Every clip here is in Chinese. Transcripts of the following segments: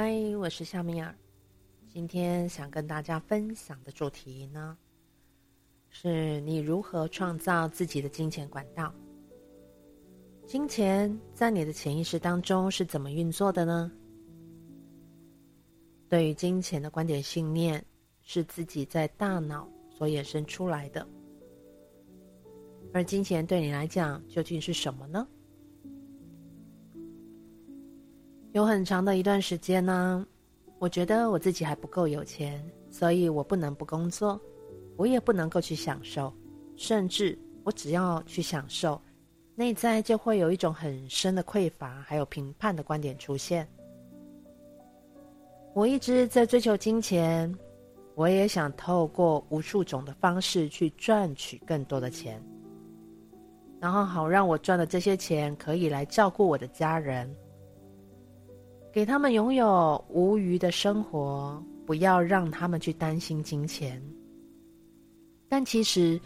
嗨，我是夏米尔。今天想跟大家分享的主题呢，是你如何创造自己的金钱管道。金钱在你的潜意识当中是怎么运作的呢？对于金钱的观点信念，是自己在大脑所衍生出来的。而金钱对你来讲究竟是什么呢？有很长的一段时间呢，我觉得我自己还不够有钱，所以我不能不工作，我也不能够去享受，甚至我只要去享受，内在就会有一种很深的匮乏，还有评判的观点出现。我一直在追求金钱，我也想透过无数种的方式去赚取更多的钱，然后好让我赚的这些钱可以来照顾我的家人。给他们拥有无虞的生活，不要让他们去担心金钱。但其实，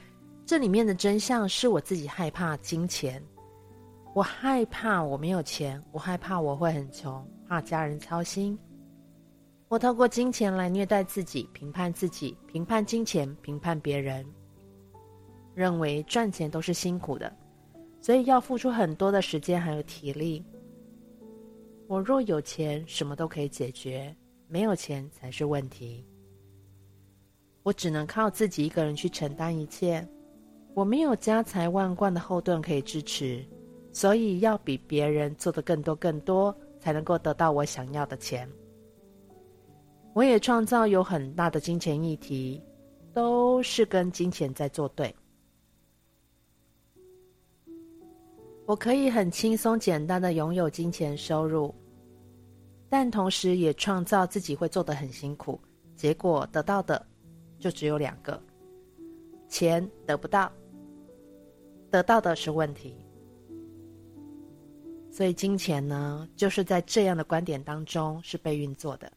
这里面的真相是我自己害怕金钱，我害怕我没有钱，我害怕我会很穷，怕家人操心。我透过金钱来虐待自己，评判自己，评判金钱，评判别人，认为赚钱都是辛苦的，所以要付出很多的时间还有体力。我若有钱，什么都可以解决；没有钱才是问题。我只能靠自己一个人去承担一切。我没有家财万贯的后盾可以支持，所以要比别人做得更多更多，才能够得到我想要的钱。我也创造有很大的金钱议题，都是跟金钱在作对。我可以很轻松简单的拥有金钱收入。但同时也创造自己会做得很辛苦，结果得到的就只有两个：钱得不到，得到的是问题。所以金钱呢，就是在这样的观点当中是被运作的。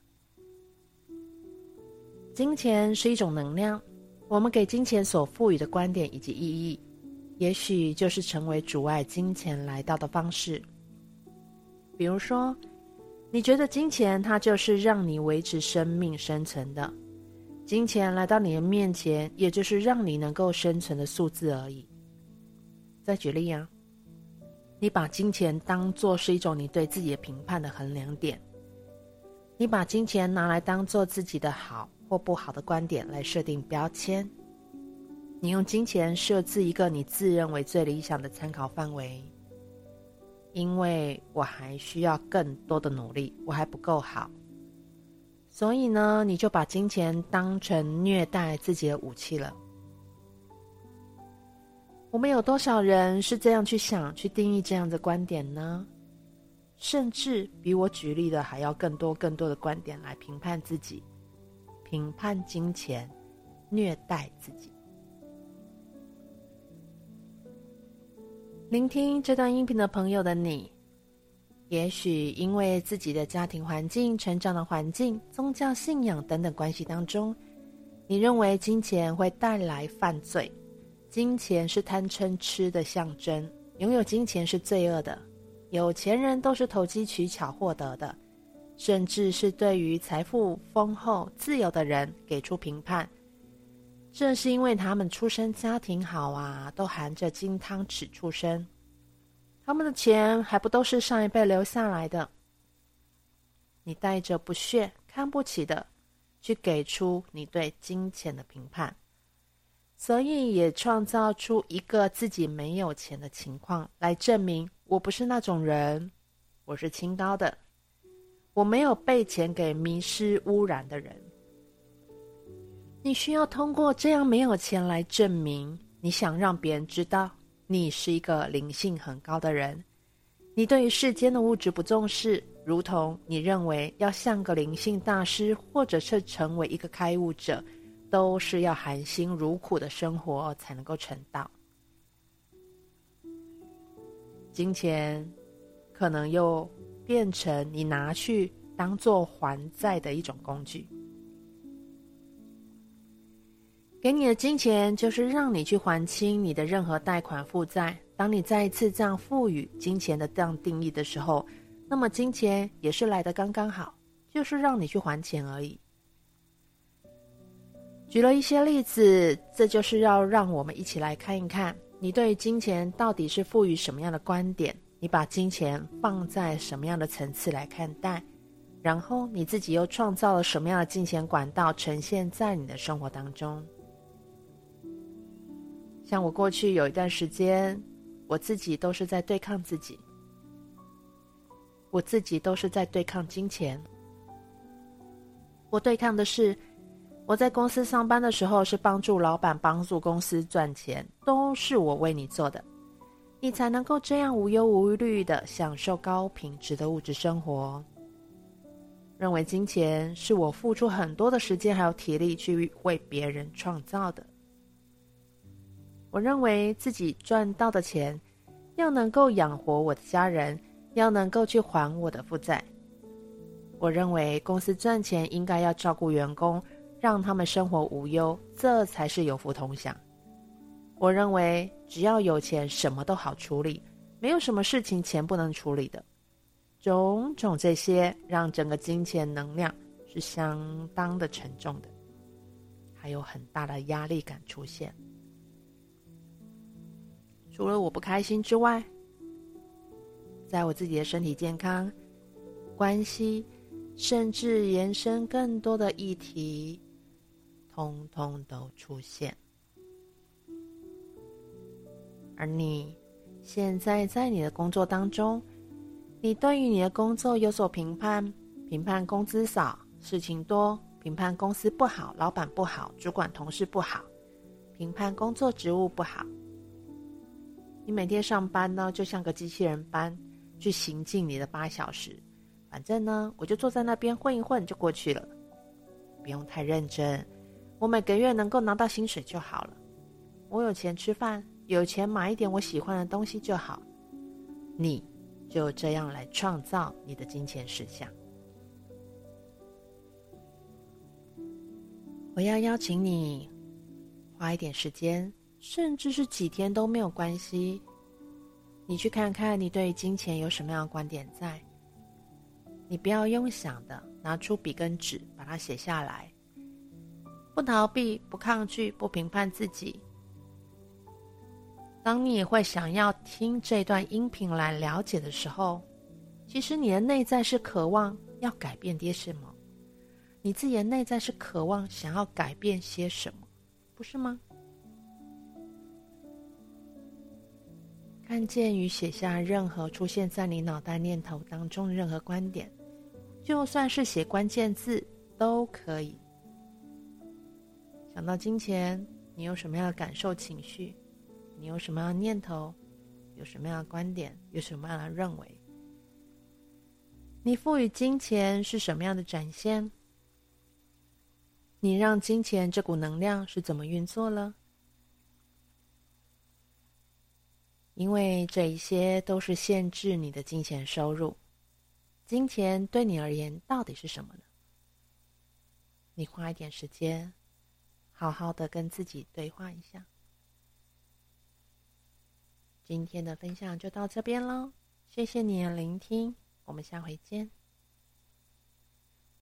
金钱是一种能量，我们给金钱所赋予的观点以及意义，也许就是成为阻碍金钱来到的方式。比如说。你觉得金钱它就是让你维持生命生存的，金钱来到你的面前，也就是让你能够生存的数字而已。再举例啊，你把金钱当做是一种你对自己的评判的衡量点，你把金钱拿来当做自己的好或不好的观点来设定标签，你用金钱设置一个你自认为最理想的参考范围。因为我还需要更多的努力，我还不够好，所以呢，你就把金钱当成虐待自己的武器了。我们有多少人是这样去想、去定义这样的观点呢？甚至比我举例的还要更多、更多的观点来评判自己、评判金钱、虐待自己。聆听这段音频的朋友的你，也许因为自己的家庭环境、成长的环境、宗教信仰等等关系当中，你认为金钱会带来犯罪，金钱是贪嗔痴的象征，拥有金钱是罪恶的，有钱人都是投机取巧获得的，甚至是对于财富丰厚、自由的人给出评判。这是因为他们出生家庭好啊，都含着金汤匙出生，他们的钱还不都是上一辈留下来的？你带着不屑、看不起的，去给出你对金钱的评判，所以也创造出一个自己没有钱的情况，来证明我不是那种人，我是清高的，我没有被钱给迷失、污染的人。你需要通过这样没有钱来证明，你想让别人知道你是一个灵性很高的人。你对于世间的物质不重视，如同你认为要像个灵性大师，或者是成为一个开悟者，都是要含辛茹苦的生活才能够成道。金钱可能又变成你拿去当做还债的一种工具。给你的金钱就是让你去还清你的任何贷款负债。当你再一次这样赋予金钱的这样定义的时候，那么金钱也是来的刚刚好，就是让你去还钱而已。举了一些例子，这就是要让我们一起来看一看，你对金钱到底是赋予什么样的观点？你把金钱放在什么样的层次来看待？然后你自己又创造了什么样的金钱管道呈现在你的生活当中？像我过去有一段时间，我自己都是在对抗自己，我自己都是在对抗金钱。我对抗的是。我在公司上班的时候，是帮助老板、帮助公司赚钱，都是我为你做的，你才能够这样无忧无虑的享受高品质的物质生活。认为金钱是我付出很多的时间还有体力去为别人创造的。我认为自己赚到的钱要能够养活我的家人，要能够去还我的负债。我认为公司赚钱应该要照顾员工。让他们生活无忧，这才是有福同享。我认为，只要有钱，什么都好处理，没有什么事情钱不能处理的。种种这些，让整个金钱能量是相当的沉重的，还有很大的压力感出现。除了我不开心之外，在我自己的身体健康、关系，甚至延伸更多的议题。通通都出现，而你现在在你的工作当中，你对于你的工作有所评判，评判工资少、事情多，评判公司不好、老板不好、主管同事不好，评判工作职务不好。你每天上班呢，就像个机器人般去行进你的八小时，反正呢，我就坐在那边混一混就过去了，不用太认真。我每个月能够拿到薪水就好了，我有钱吃饭，有钱买一点我喜欢的东西就好。你就这样来创造你的金钱实相。我要邀请你花一点时间，甚至是几天都没有关系。你去看看你对金钱有什么样的观点在？你不要用想的，拿出笔跟纸，把它写下来。不逃避，不抗拒，不评判自己。当你也会想要听这段音频来了解的时候，其实你的内在是渴望要改变些什么，你自己的内在是渴望想要改变些什么，不是吗？看见与写下任何出现在你脑袋念头当中的任何观点，就算是写关键字都可以。想到金钱，你有什么样的感受、情绪？你有什么样的念头？有什么样的观点？有什么样的认为？你赋予金钱是什么样的展现？你让金钱这股能量是怎么运作了？因为这一些都是限制你的金钱收入。金钱对你而言到底是什么呢？你花一点时间。好好的跟自己对话一下。今天的分享就到这边喽，谢谢你的聆听，我们下回见。